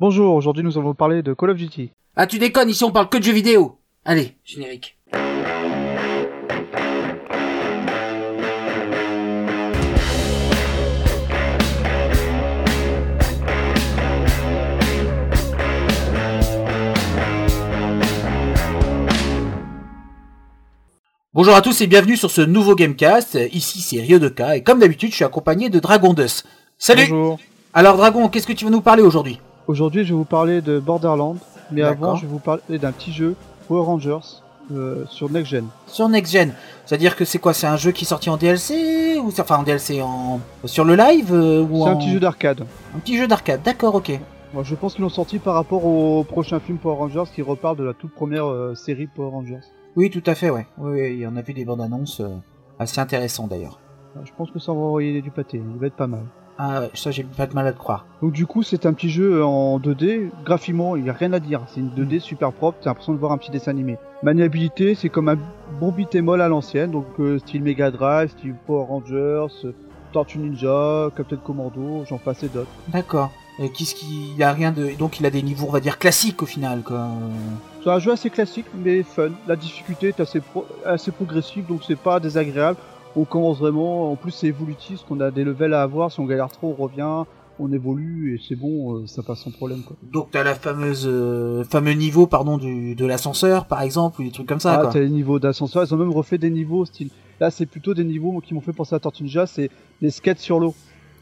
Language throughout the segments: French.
Bonjour, aujourd'hui nous allons parler de Call of Duty. Ah, tu déconnes, ici on parle que de jeux vidéo. Allez, générique. Bonjour à tous et bienvenue sur ce nouveau Gamecast. Ici c'est Ryodoka et comme d'habitude je suis accompagné de Dragon Dust. Salut Bonjour. Alors Dragon, qu'est-ce que tu vas nous parler aujourd'hui? Aujourd'hui je vais vous parler de Borderlands, mais avant je vais vous parler d'un petit jeu Power Rangers euh, sur Next Gen. Sur Next Gen. C'est-à-dire que c'est quoi C'est un jeu qui est sorti en DLC ou enfin en DLC en sur le live euh, ou C'est un petit jeu d'arcade. un petit jeu d'arcade. D'accord, ok. Moi, je pense qu'ils l'ont sorti par rapport au prochain film Power Rangers qui reparle de la toute première euh, série Power Rangers. Oui, tout à fait, ouais. Oui, il y en a vu des bandes annonces assez intéressantes d'ailleurs. Euh, Je pense que ça va envoyer du pâté, il va être pas mal. Ah, ouais, ça j'ai pas de mal à le croire. Donc du coup c'est un petit jeu en 2D, graphiquement il n'y a rien à dire, c'est une 2D super propre, t'as l'impression de voir un petit dessin animé. Maniabilité c'est comme un bon beat'em à l'ancienne, donc euh, style Mega Drive, style Power Rangers, euh, Tortue Ninja, Captain Commando, j'en passe et d'autres. D'accord. Et qu'est-ce qu'il il a rien de donc il a des niveaux on va dire classiques au final quoi. C'est un jeu assez classique mais fun, la difficulté est assez, pro- assez progressive donc c'est pas désagréable, on commence vraiment, en plus c'est évolutif, parce qu'on a des levels à avoir, si on galère trop on revient, on évolue et c'est bon, euh, ça passe sans problème quoi. Donc t'as la fameuse euh, fameux niveau pardon du de l'ascenseur par exemple ou des trucs comme ça Ah, quoi. t'as les niveaux d'ascenseur, ils ont même refait des niveaux style. Là, c'est plutôt des niveaux qui m'ont fait penser à Tortue Ninja, c'est les skates sur l'eau.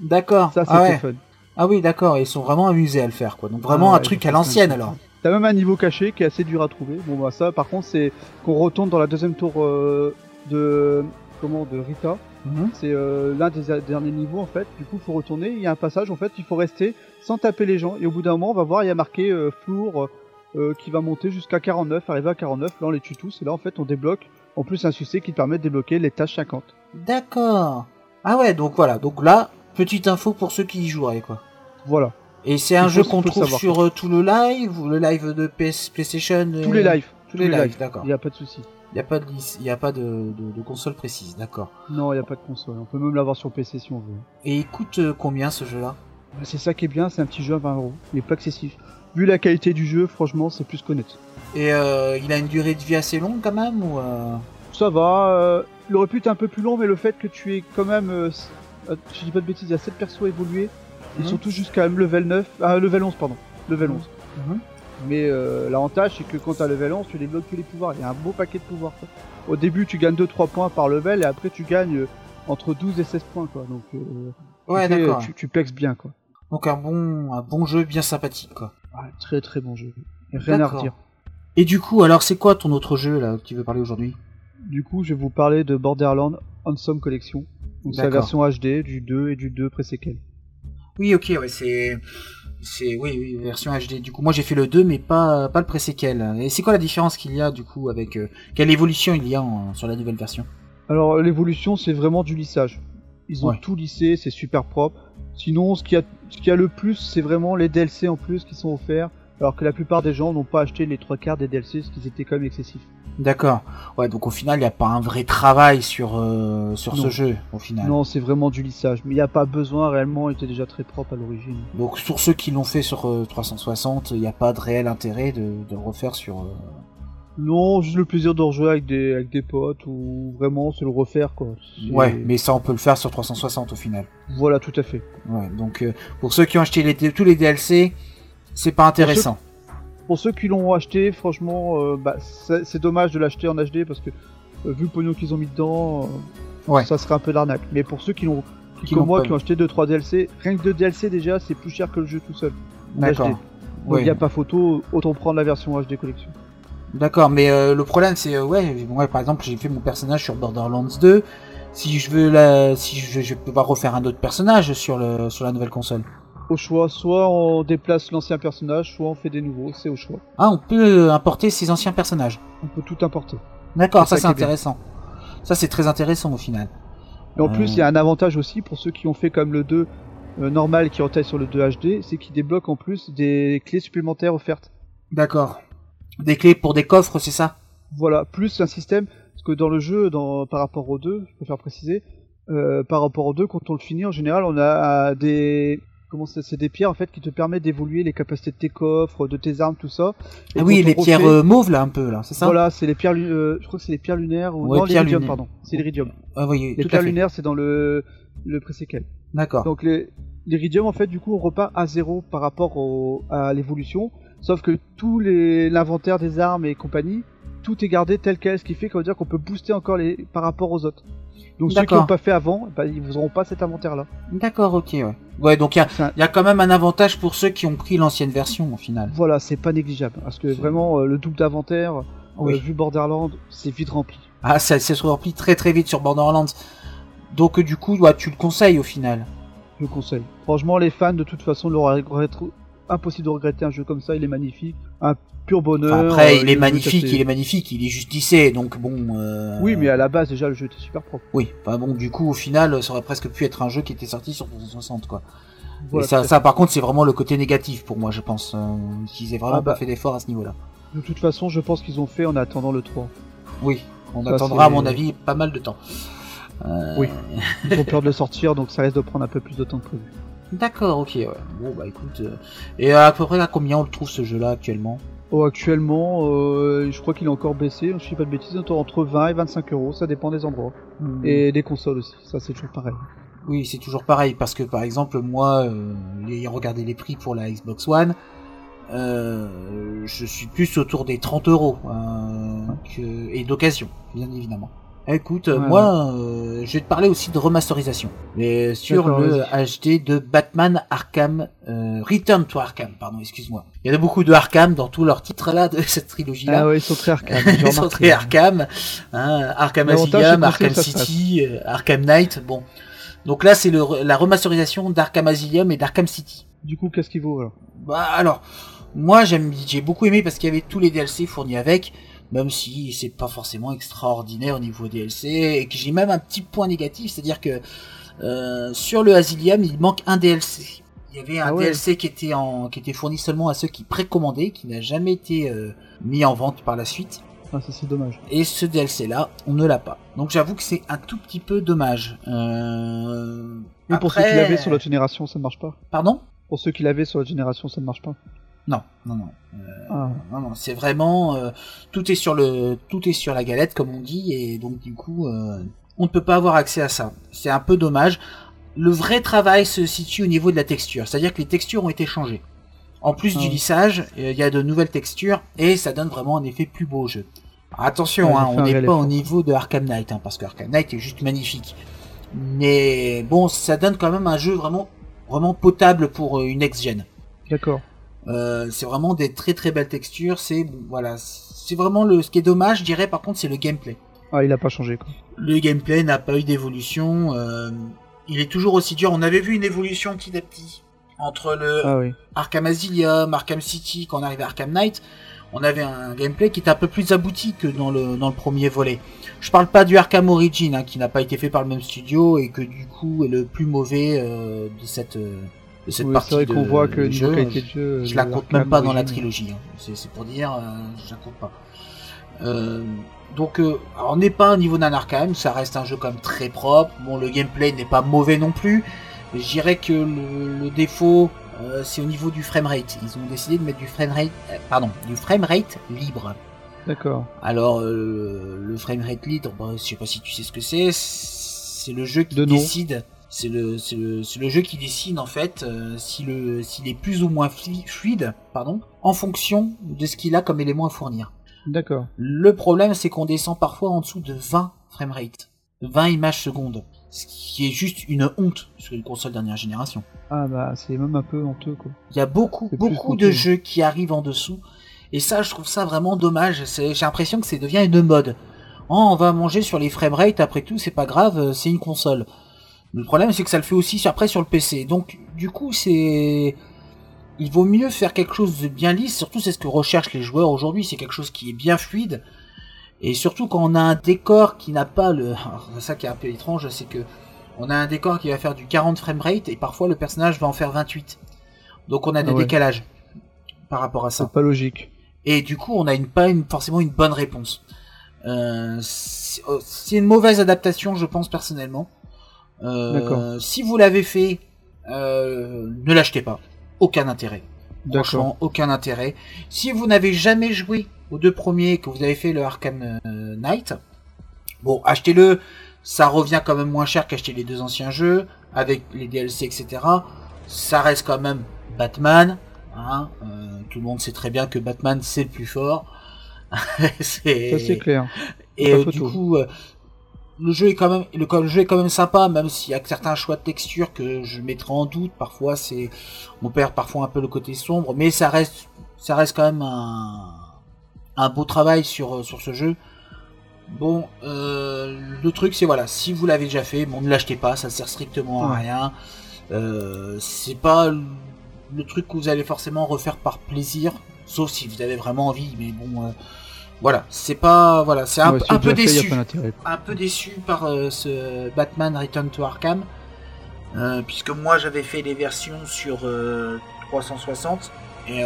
D'accord. Ça, c'était ah ouais. fun. Ah oui, d'accord, ils sont vraiment amusés à le faire quoi. Donc vraiment Ah un ouais, truc à l'ancienne alors. T'as même un niveau caché qui est assez dur à trouver. Bon, bah, ça, par contre, c'est qu'on retourne dans la deuxième tour euh, de. Comment De Rita. Mhm. C'est euh, l'un des derniers niveaux, en fait. Du coup, faut retourner. Il y a un passage, en fait, il faut rester sans taper les gens. Et au bout d'un moment, on va voir, il y a marqué euh, flour euh, qui va monter jusqu'à 49, arriver à 49. Là, on les tue tous. Et là, en fait, on débloque. En plus, un succès qui te permet de débloquer les tâches 50. D'accord. Ah ouais, donc voilà. Donc là, petite info pour ceux qui y joueraient quoi. Voilà. Et c'est un jeu qu'on trouve savoir, sur euh, tout le live ou le live de PS, PlayStation Tous les lives. Tous les lives, d'accord. Il n'y a pas de souci. Il n'y a pas de, y a pas de, de, de console précise, d'accord. Non, il n'y a pas de console. On peut même l'avoir sur PC si on veut. Et il coûte euh, combien ce jeu-là? Bah, C'est ça qui est bien, c'est un petit jeu à 20 euros. Il est pas excessif. Vu la qualité du jeu, franchement, c'est plus qu'honnête. Et euh, il a une durée de vie assez longue quand même ou euh, Ça va. euh, il aurait pu être un peu plus long, mais le fait que tu es quand même. euh, euh, je dis pas de bêtises, il y a 7 persos évolués. Ils sont tous jusqu'à level 9. Ah, level 11, pardon. Level 11. Mhm. Mais euh, l'avantage, c'est que quand tu as level 11, tu débloques tous les pouvoirs. Il y a un beau paquet de pouvoirs. quoi. Au début, tu gagnes 2-3 points par level, et après, tu gagnes euh, entre 12 et 16 points. quoi. Donc, euh, Ouais, tu, fais- d'accord. tu, tu pexes bien. quoi. Donc un bon, un bon jeu bien sympathique quoi. Ah, très très bon jeu. Rien à redire. Et du coup, alors c'est quoi ton autre jeu là que tu veux parler aujourd'hui? Du coup, je vais vous parler de Borderlands Handsome Collection. Donc c'est la version HD du 2 et du 2 pré-séquel. Oui, ok, ouais, c'est, c'est, oui, oui, version HD. Du coup, moi j'ai fait le 2, mais pas, pas le pré-séquel. Et c'est quoi la différence qu'il y a du coup avec euh, quelle évolution il y a en- sur la nouvelle version? Alors l'évolution, c'est vraiment du lissage. Ils ont Ouais. tout lissé, c'est super propre. Sinon, ce qui a, ce qui a le plus, c'est vraiment les DLC en plus qui sont offerts. Alors que la plupart des gens n'ont pas acheté les trois quarts des DLC, ce qui était quand même excessif. D'accord. Ouais, donc au final, il n'y a pas un vrai travail sur, euh, sur ce jeu, au final. Non, c'est vraiment du lissage. Mais il n'y a pas besoin réellement, il était déjà très propre à l'origine. Donc sur ceux qui l'ont fait sur euh, 360, il n'y a pas de réel intérêt de, de le refaire sur... euh, Non, juste le plaisir de rejouer avec des, avec des potes ou vraiment c'est le refaire quoi. Ouais, mais ça on peut le faire sur 360 au final. Voilà, tout à fait. Ouais, donc euh, pour ceux qui ont acheté les, tous les DLC, c'est pas intéressant. Pour ceux qui l'ont acheté, franchement, euh, bah, c'est dommage de l'acheter en HD parce que euh, vu le pognon qu'ils ont mis dedans, euh, Ouais. ça serait un peu l'arnaque. Mais pour ceux qui l'ont, qui, comme moi, pas qui ont acheté 2-3 DLC, rien que 2 DLC déjà, c'est plus cher que le jeu tout seul. D'accord. Donc il Ouais. n'y a pas photo, autant prendre la version HD collection. D'accord, mais euh, le problème c'est euh, ouais, ouais, par exemple, j'ai fait mon personnage sur Borderlands 2. Si je veux la, si je, je peux pas refaire un autre personnage sur le sur la nouvelle console. Au choix, soit on déplace l'ancien personnage, soit on fait des nouveaux, c'est au choix. Ah, on peut euh, importer ses anciens personnages. On peut tout importer. D'accord, ça ça c'est intéressant. Ça c'est très intéressant au final. Et en Euh. plus, il y a un avantage aussi pour ceux qui ont fait comme le 2 euh, normal qui retaille sur le 2 HD, c'est qu'ils débloquent en plus des clés supplémentaires offertes. D'accord. Des clés pour des coffres, c'est ça? Voilà, plus un système, parce que dans le jeu, dans, par rapport au 2, je préfère préciser, euh, par rapport au 2, quand on le finit, en général, on a euh, des, comment c'est des pierres en fait qui te permettent d'évoluer les capacités de tes coffres, de tes armes, tout ça. Et Ah oui, les pierres euh, mauves là un peu là, c'est ça? Voilà, c'est les pierres, euh, je crois que c'est les pierres lunaires ou Ouais, non, l'iridium, pardon, c'est l'iridium. Ah oui, Les tout pierres lunaires, c'est dans le le pré-séquel. D'accord. Donc les l'iridium en fait du coup on repart à zéro par rapport au, à l'évolution, sauf que tout les l'inventaire des armes et compagnie, tout est gardé tel quel, ce qui fait qu'on veut dire qu'on peut booster encore les par rapport aux autres. Donc ceux qui n'ont pas fait avant, bah, ils vous auront pas cet inventaire là. D'accord, ok, ouais. Ouais, donc il y a, C'est un- il y a quand même un avantage pour ceux qui ont pris l'ancienne version au final. Voilà, c'est pas négligeable parce que vraiment euh, le double d'inventaire, euh, Oui. vu Borderland, c'est vite rempli. Ah, ça, ça se remplit très très vite sur Borderlands. Donc euh, du coup, ouais, tu le conseilles au final. Je le conseille. Franchement, les fans, de toute façon, leur regretteront- impossible de regretter un jeu comme ça. Il est magnifique, un pur bonheur. Enfin, après, euh, il est magnifique, il est magnifique, il est juste lissé, donc bon. euh, Oui, mais à la base, déjà, le jeu était super propre. Oui, enfin bon, du coup, au final, ça aurait presque pu être un jeu qui était sorti sur 360, quoi. Voilà, Et ça, par contre, c'est vraiment le côté négatif pour moi, je pense. Euh, qu'ils aient vraiment Ah bah. pas fait d'effort à ce niveau-là. De toute façon, je pense qu'ils ont fait en attendant le 3. Oui, on Ça, attendra, à mon avis, pas mal de temps. Euh, Oui. Ils ont peur de le sortir, donc ça risque de prendre un peu plus de temps que prévu. D'accord, ok, ouais. Bon, bah écoute. euh, Et à peu près à combien on le trouve ce jeu-là actuellement? Oh, actuellement, euh, je crois qu'il est encore baissé. Je sais pas de bêtises, entre- entre 20 et 25 euros. Ça dépend des endroits. Et des consoles aussi. Ça, c'est toujours pareil. Oui, c'est toujours pareil, parce que par exemple, moi, euh, ayant regardé les prix pour la Xbox One, euh, je suis plus autour des 30 euros euh, que- et d'occasion, bien évidemment. Écoute, euh, Ouais, moi, euh, je vais te parler aussi de remasterisation, mais sur le HD de Batman Arkham euh, Return to Arkham, pardon, excuse-moi. Il y en a beaucoup de Arkham dans tous leurs titres là de cette trilogie là. Ah ouais, ils sont très j'ai Ils sont très Arkham, hein, Arkham Asylum, Arkham. City, euh, Arkham Knight, bon. Donc là, c'est le- la remasterisation d'Arkham Asylum et d'Arkham City. Du coup, qu'est-ce qu'il vaut alors? Bah alors, moi j'aime, j'ai beaucoup aimé parce qu'il y avait tous les DLC fournis avec, même si c'est pas forcément extraordinaire au niveau DLC, et que j'ai même un petit point négatif, c'est-à-dire que euh, sur le Asylum, il manque un DLC. Il y avait un Ah ouais. DLC qui était en, qui était fourni seulement à ceux qui précommandaient, qui n'a jamais été euh, mis en vente par la suite. Ah, ça, c'est dommage. Et ce DLC là, on ne l'a pas. Donc j'avoue que c'est un tout petit peu dommage. Euh... Mais pour ceux qui l'avaient sur l'autre génération, ça ne marche pas. Pardon? Pour ceux qui l'avaient sur l'autre génération, ça ne marche pas. Non, non, non. Ah. Non, non, c'est vraiment euh, tout est sur le tout est sur la galette comme on dit et donc du coup euh, on ne peut pas avoir accès à ça. C'est un peu dommage. Le vrai travail se situe au niveau de la texture, c'est-à-dire que les textures ont été changées. En plus Ah du ouais. lissage, euh, il y a de nouvelles textures et ça donne vraiment un effet plus beau au jeu. Alors, attention, hein, on n'est pas au niveau de Arkham Knight, hein, parce que Arkham Knight est juste magnifique. Mais bon, ça donne quand même un jeu vraiment vraiment potable pour euh, une next-gen. D'accord. Euh, c'est vraiment des très très belles textures. C'est voilà, c'est vraiment le. Ce qui est dommage, je dirais par contre, c'est le gameplay. Ah, il a pas changé, quoi. Le gameplay n'a pas eu d'évolution. euh, il est toujours aussi dur. On avait vu une évolution petit à petit entre le Ah oui. Arkham Asylum, Arkham City, quand on arrive à Arkham Knight. On avait un gameplay qui était un peu plus abouti que dans le dans le premier volet. Je parle pas du Arkham Origin, hein, qui n'a pas été fait par le même studio et que du coup est le plus mauvais euh, de cette de cette Oui, partie c'est vrai de- qu'on voit que du jeu. qualité de jeu. Je la compte même pas dans la trilogie. hein. C'est c'est pour dire, euh, je la compte pas. Euh, donc, euh, on n'est pas au niveau d'un Arkham, ça reste un jeu quand même très propre. Bon, le gameplay n'est pas mauvais non plus. Mais je dirais que le, le défaut, euh, c'est au niveau du framerate. Ils ont décidé de mettre du framerate, euh, pardon, du framerate libre. D'accord. Alors, euh, le framerate libre, bah, je sais pas si tu sais ce que c'est. C'est le jeu qui De décide. C'est le, jeu qui décide en fait euh, si s'il est plus ou moins flu- fluide, pardon, en fonction de ce qu'il a comme élément à fournir. D'accord. Le problème, c'est qu'on descend parfois en dessous de 20 framerate, 20 images secondes, ce qui est juste une honte sur une console dernière génération. Ah bah, c'est même un peu honteux, quoi. Il y a beaucoup, beaucoup de jeux qui arrivent en dessous. Et ça, je trouve ça vraiment dommage. J'ai l'impression que ça devient une mode. Oh, on va manger sur les framerate, après tout, c'est pas grave, euh, c'est une console. Le problème, c'est que ça le fait aussi sur- après sur le PC. Donc, du coup, c'est... Il vaut mieux faire quelque chose de bien lisse, surtout c'est ce que recherchent les joueurs aujourd'hui, c'est quelque chose qui est bien fluide. Et surtout quand on a un décor qui n'a pas le... Alors, ça qui est un peu étrange, c'est que on a un décor qui va faire du 40 framerate et parfois le personnage va en faire 28. Donc on a des Ah ouais. décalages par rapport à ça. C'est pas logique. Et du coup, on a une, pas une, forcément une bonne réponse. Euh, oh, c'est une mauvaise adaptation, je pense personnellement. Euh, si vous l'avez fait, ne l'achetez pas. Aucun intérêt. Franchement, aucun intérêt. Si vous n'avez jamais joué aux deux premiers, que vous avez fait le Arkham Knight, bon, achetez-le. Ça revient quand même moins cher qu'acheter les deux anciens jeux, avec les DLC, etc. Ça reste quand même Batman. Hein, tout le monde sait très bien que Batman c'est le plus fort. c'est... Ça c'est clair. Et euh, du coup, euh, le jeu est quand même, le, jeu est quand même sympa, même s'il y a certains choix de texture que je mettrai en doute. Parfois, c'est, on perd parfois un peu le côté sombre, mais ça reste, ça reste quand même un, un beau travail sur euh, sur ce jeu. Bon, le truc c'est voilà, si vous l'avez déjà fait, bon ne l'achetez pas, ça sert strictement à rien. c'est pas le truc que vous allez forcément refaire par plaisir, sauf si vous avez vraiment envie. Mais bon, voilà, c'est pas voilà, c'est un, peu déçu, un peu déçu par euh, ce Batman Return to Arkham, euh, puisque moi j'avais fait les versions sur 360 euh, et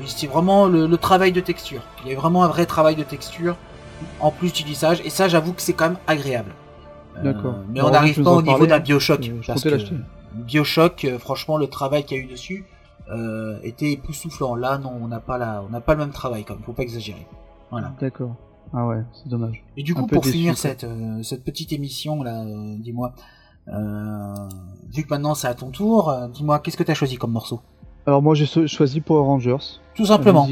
oui, c'est vraiment le, travail de texture. Il y a vraiment un vrai travail de texture en plus d'utilisage et ça j'avoue que c'est quand même agréable. D'accord. Mais on n'arrive pas au niveau d'un Bioshock. parce que Bioshock, franchement, le travail qu'il y a eu dessus était époustouflant. Là, non, on n'a pas la, on n'a pas le même travail, comme faut pas exagérer. Voilà. D'accord. Ah ouais, c'est dommage. Et du coup, pour finir cette, euh, cette petite émission là, euh, dis-moi, euh, vu que maintenant c'est à ton tour, dis-moi, qu'est-ce que tu as choisi comme morceau? Alors moi j'ai choisi Power Rangers. Tout simplement.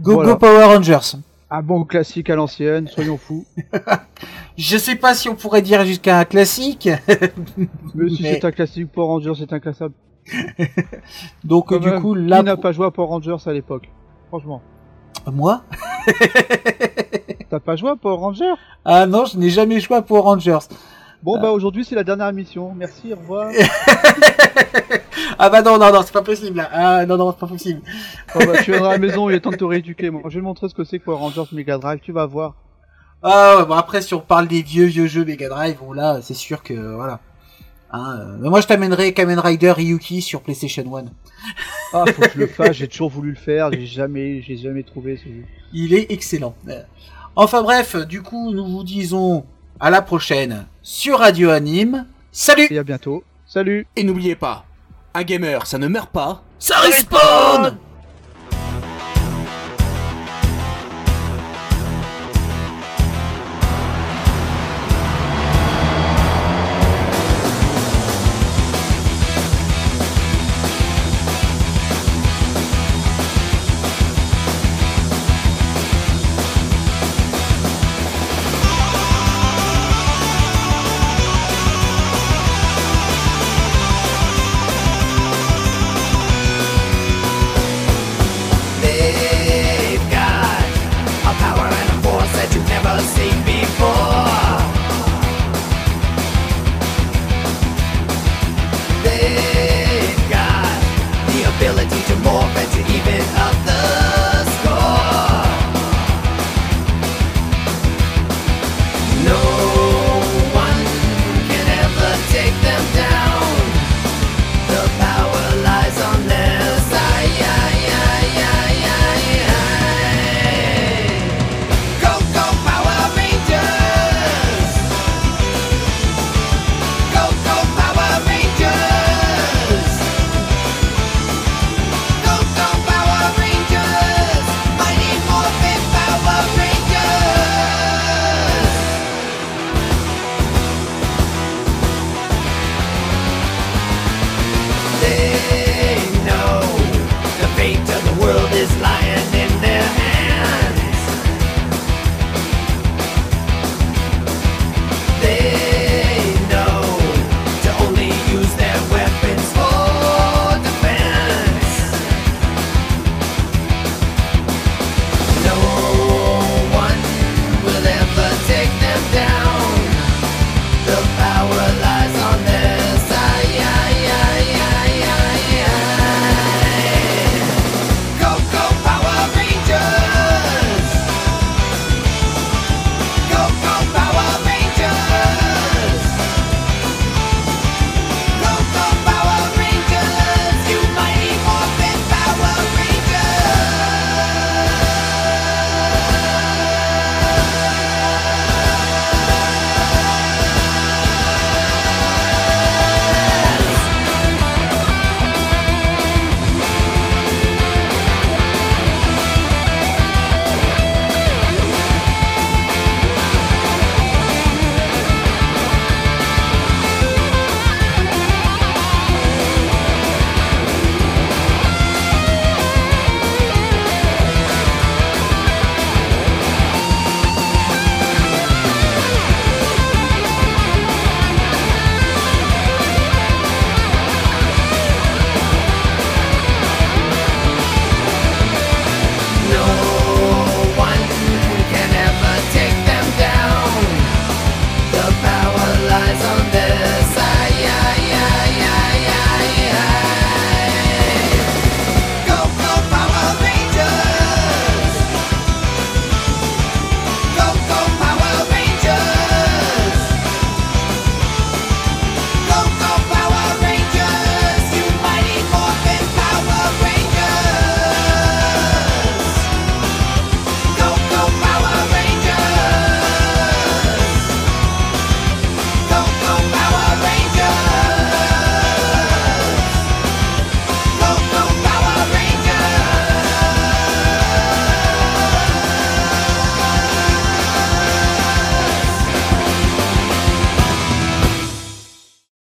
Go Go Power Rangers. Un bon classique à l'ancienne, soyons fous. Je sais pas si on pourrait dire jusqu'à un classique. Mais si c'est un classique Power Rangers, c'est inclassable. Donc du coup là. Qui n'a pas joué à Power Rangers à l'époque? Franchement. Moi T'as pas joué à Power Rangers? Ah non, je n'ai jamais joué à Power Rangers. Bon bah aujourd'hui c'est la dernière émission. Merci, au revoir. ah bah non non non c'est pas possible là. Ah non non c'est pas possible. Oh, bah, tu viendras à la maison, il est temps de te rééduquer. Moi, je vais te montrer ce que c'est que Power Rangers Mega Drive. Tu vas voir. Ah ouais, bon après si on parle des vieux vieux jeux Mega Drive, bon là c'est sûr que voilà. Hein, euh, mais moi je t'amènerai Kamen Rider Ryuki sur PlayStation 1. Ah, faut que je le fasse, j'ai toujours voulu le faire, j'ai jamais, j'ai jamais trouvé ce jeu. Il est excellent. Enfin bref, du coup, nous vous disons à la prochaine sur Radio Anime. Salut Et à bientôt. Salut Et n'oubliez pas, un gamer, ça ne meurt pas, ça respawn